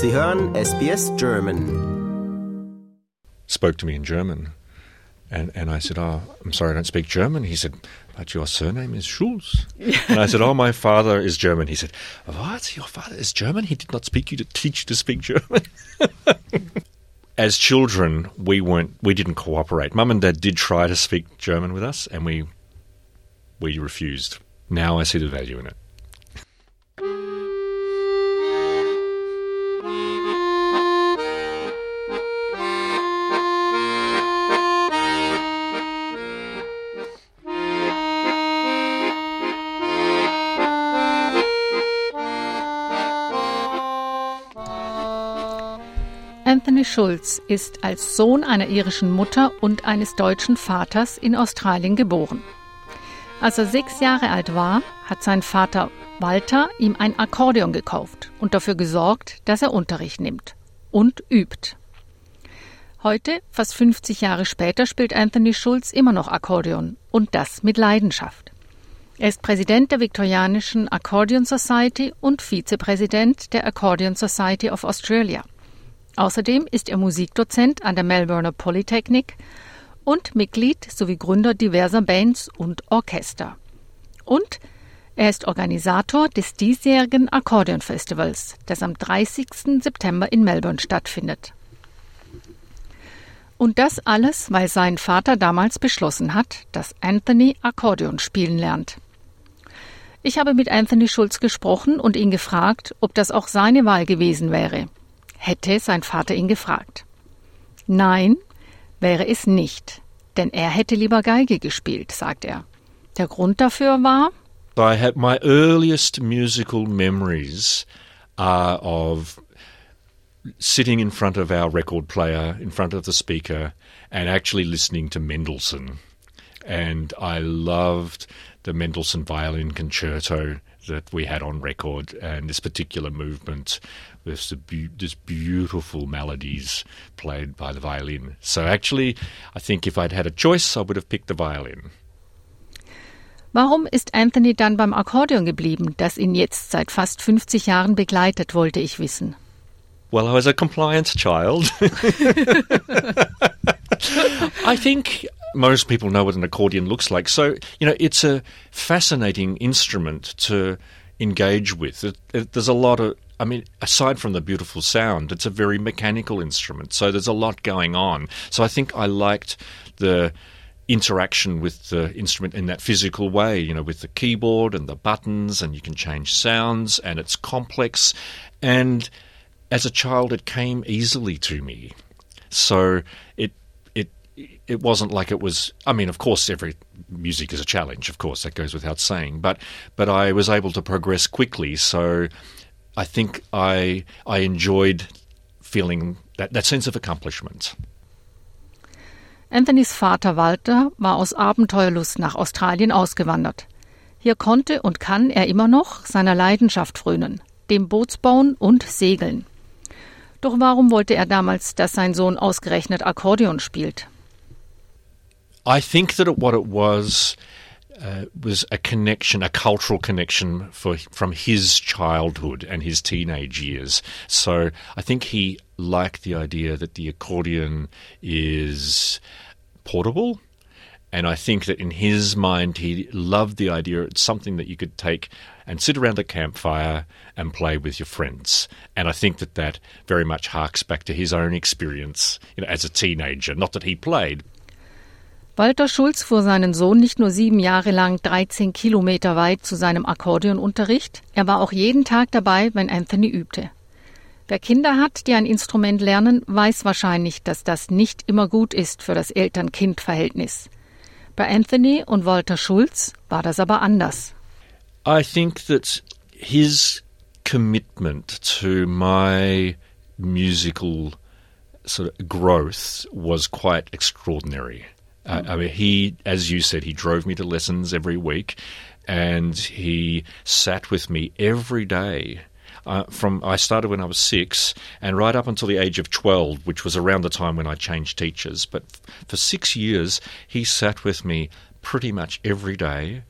Sie hören SBS German. Spoke to me in German. And, and I said, Oh, I'm sorry, I don't speak German. He said, But your surname is Schulz. and I said, Oh, my father is German. He said, What? Your father is German? He did not speak you to teach you to speak German. As children, we weren't, we didn't cooperate. Mum and dad did try to speak German with us, and we, we refused. Now I see the value in it. Anthony Schulz ist als Sohn einer irischen Mutter und eines deutschen Vaters in Australien geboren. Als er sechs Jahre alt war, hat sein Vater Walter ihm ein Akkordeon gekauft und dafür gesorgt, dass er Unterricht nimmt und übt. Heute, fast 50 Jahre später, spielt Anthony Schulz immer noch Akkordeon und das mit Leidenschaft. Er ist Präsident der Viktorianischen Accordion Society und Vizepräsident der Accordion Society of Australia. Außerdem ist er Musikdozent an der Melbourne Polytechnic und Mitglied sowie Gründer diverser Bands und Orchester. Und er ist Organisator des diesjährigen Akkordeon Festivals, das am 30. September in Melbourne stattfindet. Und das alles, weil sein Vater damals beschlossen hat, dass Anthony Akkordeon spielen lernt. Ich habe mit Anthony Schulz gesprochen und ihn gefragt, ob das auch seine Wahl gewesen wäre hätte sein Vater ihn gefragt. Nein, wäre es nicht, denn er hätte lieber Geige gespielt, sagt er. Der Grund dafür war, I had my earliest musical memories are of sitting in front of our record player, in front of the speaker, and actually listening to Mendelssohn. And I loved the Mendelssohn violin concerto that we had on record, and this particular movement with the be- this beautiful melodies played by the violin. So actually, I think if I'd had a choice, I would have picked the violin. Warum ist Anthony dann beim Akkordeon geblieben, das ihn jetzt seit fast 50 Jahren begleitet, wollte ich wissen. Well, I was a compliance child. I think most people know what an accordion looks like. So, you know, it's a fascinating instrument to engage with. It, it, there's a lot of, I mean, aside from the beautiful sound, it's a very mechanical instrument. So there's a lot going on. So I think I liked the interaction with the instrument in that physical way, you know, with the keyboard and the buttons, and you can change sounds, and it's complex. And as a child, it came easily to me. So it it wasn't like it was. I mean, of course, every music is a challenge. Of course, that goes without saying. But but I was able to progress quickly. So I think I I enjoyed feeling that that sense of accomplishment. Anthonys Vater Walter war aus Abenteuerlust nach Australien ausgewandert. Hier konnte und kann er immer noch seiner Leidenschaft frönen, dem Bootsbauen und Segeln. Doch warum wollte er damals, dass sein Sohn ausgerechnet Akkordeon spielt? I think that what it was uh, was a connection, a cultural connection for from his childhood and his teenage years. So I think he liked the idea that the accordion is portable. And I think that in his mind, he loved the idea it's something that you could take and sit around a campfire and play with your friends. And I think that that very much harks back to his own experience you know, as a teenager. Not that he played, Walter Schulz fuhr seinen Sohn nicht nur sieben Jahre lang 13 Kilometer weit zu seinem Akkordeonunterricht, er war auch jeden Tag dabei, wenn Anthony übte. Wer Kinder hat, die ein Instrument lernen, weiß wahrscheinlich, dass das nicht immer gut ist für das Eltern-Kind-Verhältnis. Bei Anthony und Walter Schulz war das aber anders. I think that his commitment to my musical sort of growth was quite extraordinary. Uh, I mean, he, as you said, he drove me to lessons every week, and he sat with me every day. Uh, from I started when I was six, and right up until the age of twelve, which was around the time when I changed teachers. But f- for six years, he sat with me pretty much every day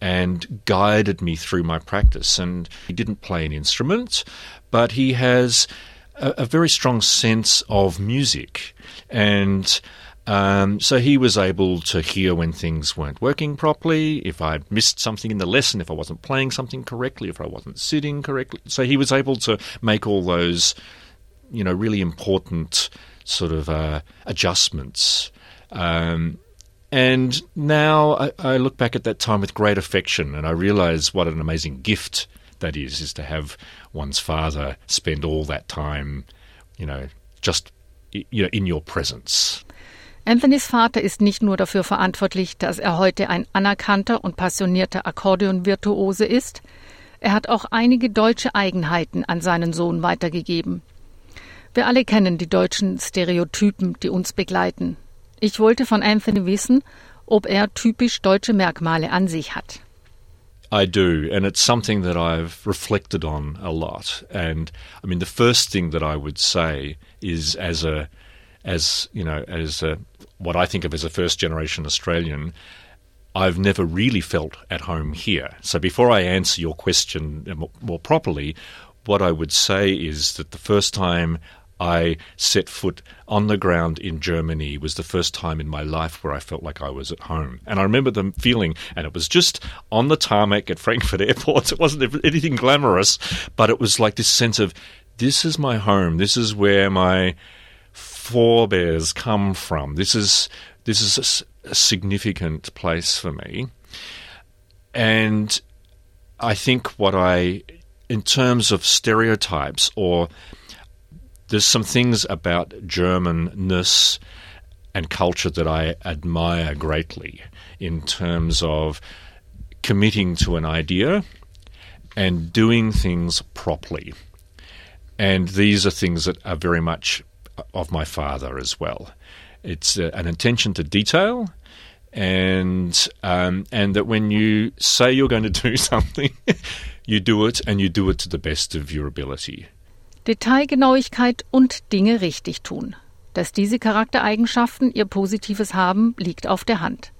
and guided me through my practice. And he didn't play an instrument, but he has a, a very strong sense of music. And um, so he was able to hear when things weren't working properly, if I missed something in the lesson, if I wasn't playing something correctly, if I wasn't sitting correctly. So he was able to make all those, you know, really important sort of uh, adjustments. Um, and now I, I, look back at that time with great affection, and I realize what an amazing gift that is, is to have one's father spend all that time, you know, just you know, in your presence. Anthonys Vater ist nicht nur dafür verantwortlich, dass er heute ein anerkannter und passionierter Akkordeonvirtuose ist, er hat auch einige deutsche Eigenheiten an seinen Sohn weitergegeben. Wir alle kennen die deutschen Stereotypen, die uns begleiten. Ich wollte von Anthony wissen, ob er typisch deutsche Merkmale an sich hat. I do, and it's something that I've reflected on a lot. And I mean, the first thing that I would say is, as a, as you know, as a, what I think of as a first generation Australian, I've never really felt at home here. So before I answer your question uh, more properly, what I would say is that the first time I set foot on the ground in Germany was the first time in my life where I felt like I was at home. And I remember the feeling, and it was just on the tarmac at Frankfurt Airport. It wasn't anything glamorous, but it was like this sense of this is my home. This is where my forebears come from. This is this is a, a significant place for me. And I think what I, in terms of stereotypes or there's some things about Germanness and culture that I admire greatly in terms of committing to an idea and doing things properly. And these are things that are very much of my father as well. It's uh, an attention to detail, and um, and that when you say you're going to do something, you do it, and you do it to the best of your ability. Detailgenauigkeit und Dinge richtig tun. Dass diese Charaktereigenschaften ihr Positives haben, liegt auf der Hand.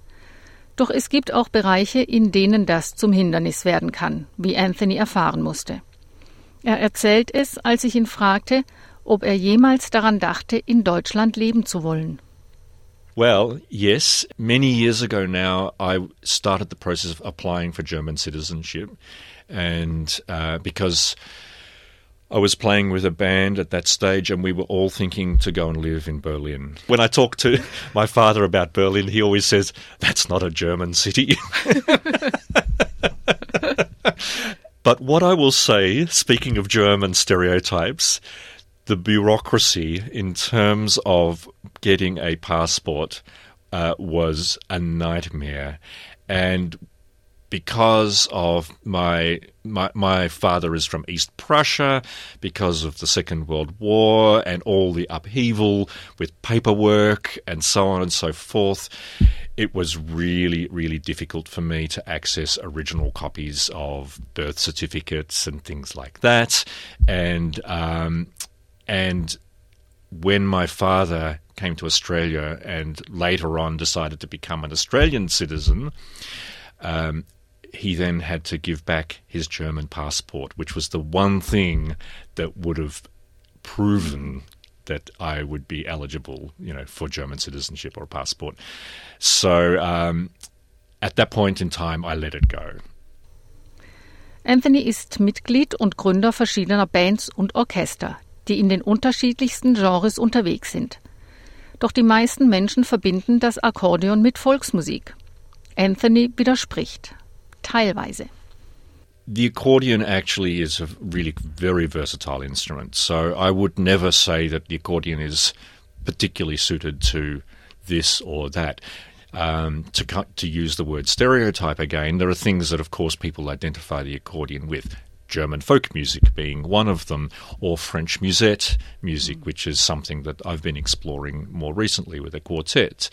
Doch es gibt auch Bereiche, in denen das zum Hindernis werden kann, wie Anthony erfahren musste. Er erzählt es, als ich ihn fragte, ob er jemals daran dachte, in Deutschland leben zu wollen. Well, yes. Many years ago now, I started the process of applying for German citizenship. And uh, because I was playing with a band at that stage, and we were all thinking to go and live in Berlin. When I talk to my father about Berlin, he always says, That's not a German city. but what I will say, speaking of German stereotypes, the bureaucracy in terms of getting a passport uh, was a nightmare. And because of my, my my father is from East Prussia, because of the Second World War and all the upheaval with paperwork and so on and so forth, it was really really difficult for me to access original copies of birth certificates and things like that, and um, and when my father came to Australia and later on decided to become an Australian citizen. Um, he then had to give back his German passport, which was the one thing that would have proven that I would be eligible, you know, for German citizenship or a passport. So um, at that point in time, I let it go. Anthony ist Mitglied und Gründer verschiedener Bands und Orchester, die in den unterschiedlichsten Genres unterwegs sind. Doch die meisten Menschen verbinden das Akkordeon mit Volksmusik. Anthony widerspricht. teilweise. The accordion actually is a really very versatile instrument. So I would never say that the accordion is particularly suited to this or that. Um, to to use the word stereotype again, there are things that, of course, people identify the accordion with. German folk music being one of them, or French musette music, mm. which is something that I've been exploring more recently with a quartet.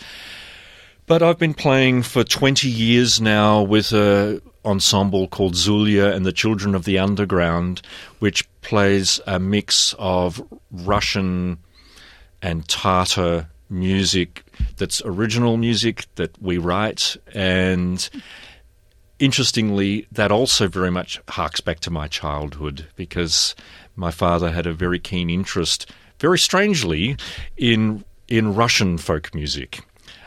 But I've been playing for 20 years now with a ensemble called Zulya and the Children of the Underground, which plays a mix of Russian and Tatar music that's original music that we write and interestingly, that also very much harks back to my childhood because my father had a very keen interest, very strangely, in in Russian folk music.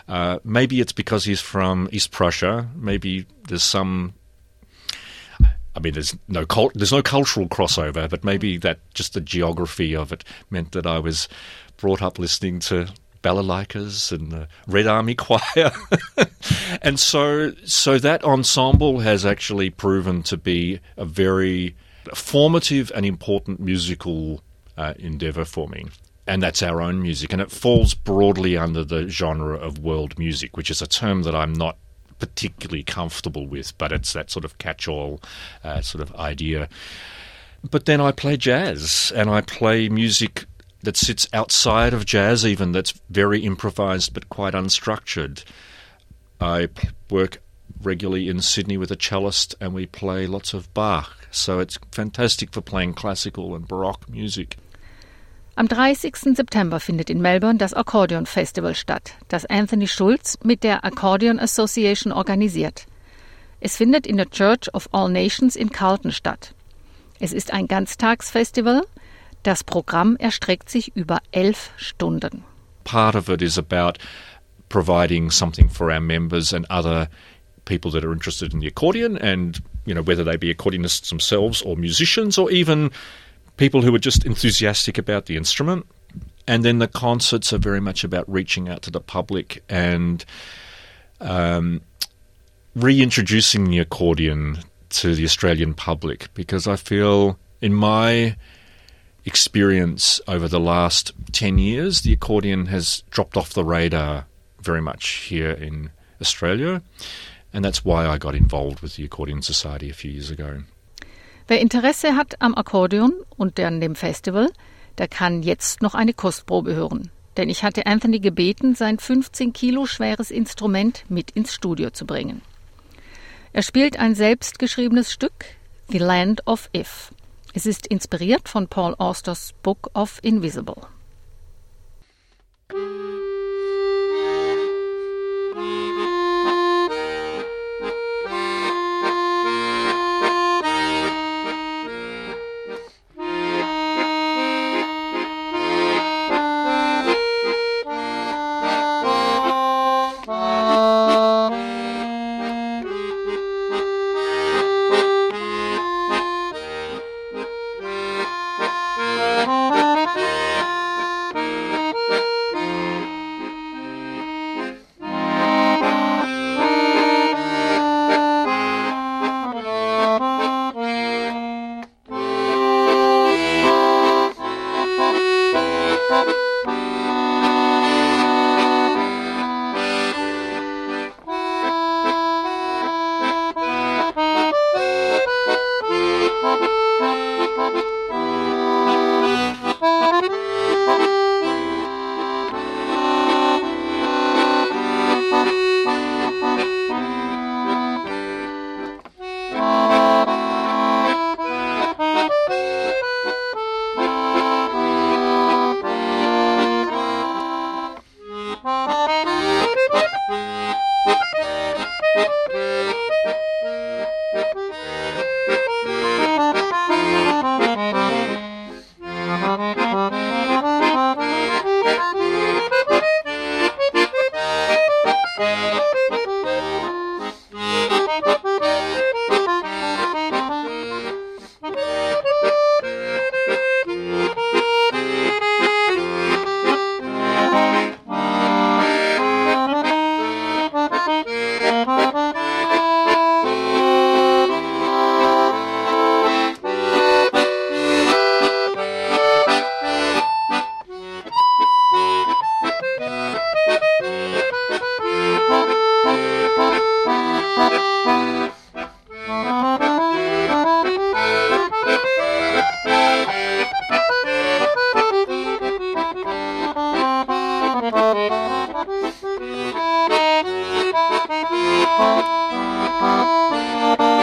Uh, maybe it's because he's from East Prussia. Maybe there's some. I mean, there's no cult, there's no cultural crossover, but maybe that just the geography of it meant that I was brought up listening to balalaikas and the Red Army Choir, and so so that ensemble has actually proven to be a very formative and important musical uh, endeavor for me and that's our own music. And it falls broadly under the genre of world music, which is a term that I'm not particularly comfortable with, but it's that sort of catch all uh, sort of idea. But then I play jazz and I play music that sits outside of jazz, even that's very improvised but quite unstructured. I work regularly in Sydney with a cellist and we play lots of Bach. So it's fantastic for playing classical and Baroque music. Am 30. September findet in Melbourne das Accordion Festival statt, das Anthony Schulz mit der Accordion Association organisiert. Es findet in der Church of All Nations in Carlton statt. Es ist ein Ganztagsfestival. Das Programm erstreckt sich über elf Stunden. Part of it is about providing something for our members and other people that are interested in the accordion and you know whether they be accordionists themselves or musicians or even people who are just enthusiastic about the instrument. And then the concerts are very much about reaching out to the public and um, reintroducing the accordion to the Australian public because I feel, in my experience over the last 10 years, the accordion has dropped off the radar very much here in Australia. And that's why I got involved with the Accordion Society a few years ago. Wer Interesse hat am Akkordeon und an dem Festival, der kann jetzt noch eine Kostprobe hören. Denn ich hatte Anthony gebeten, sein 15 Kilo schweres Instrument mit ins Studio zu bringen. Er spielt ein selbstgeschriebenes Stück, The Land of If. Es ist inspiriert von Paul Austers Book of Invisible. Música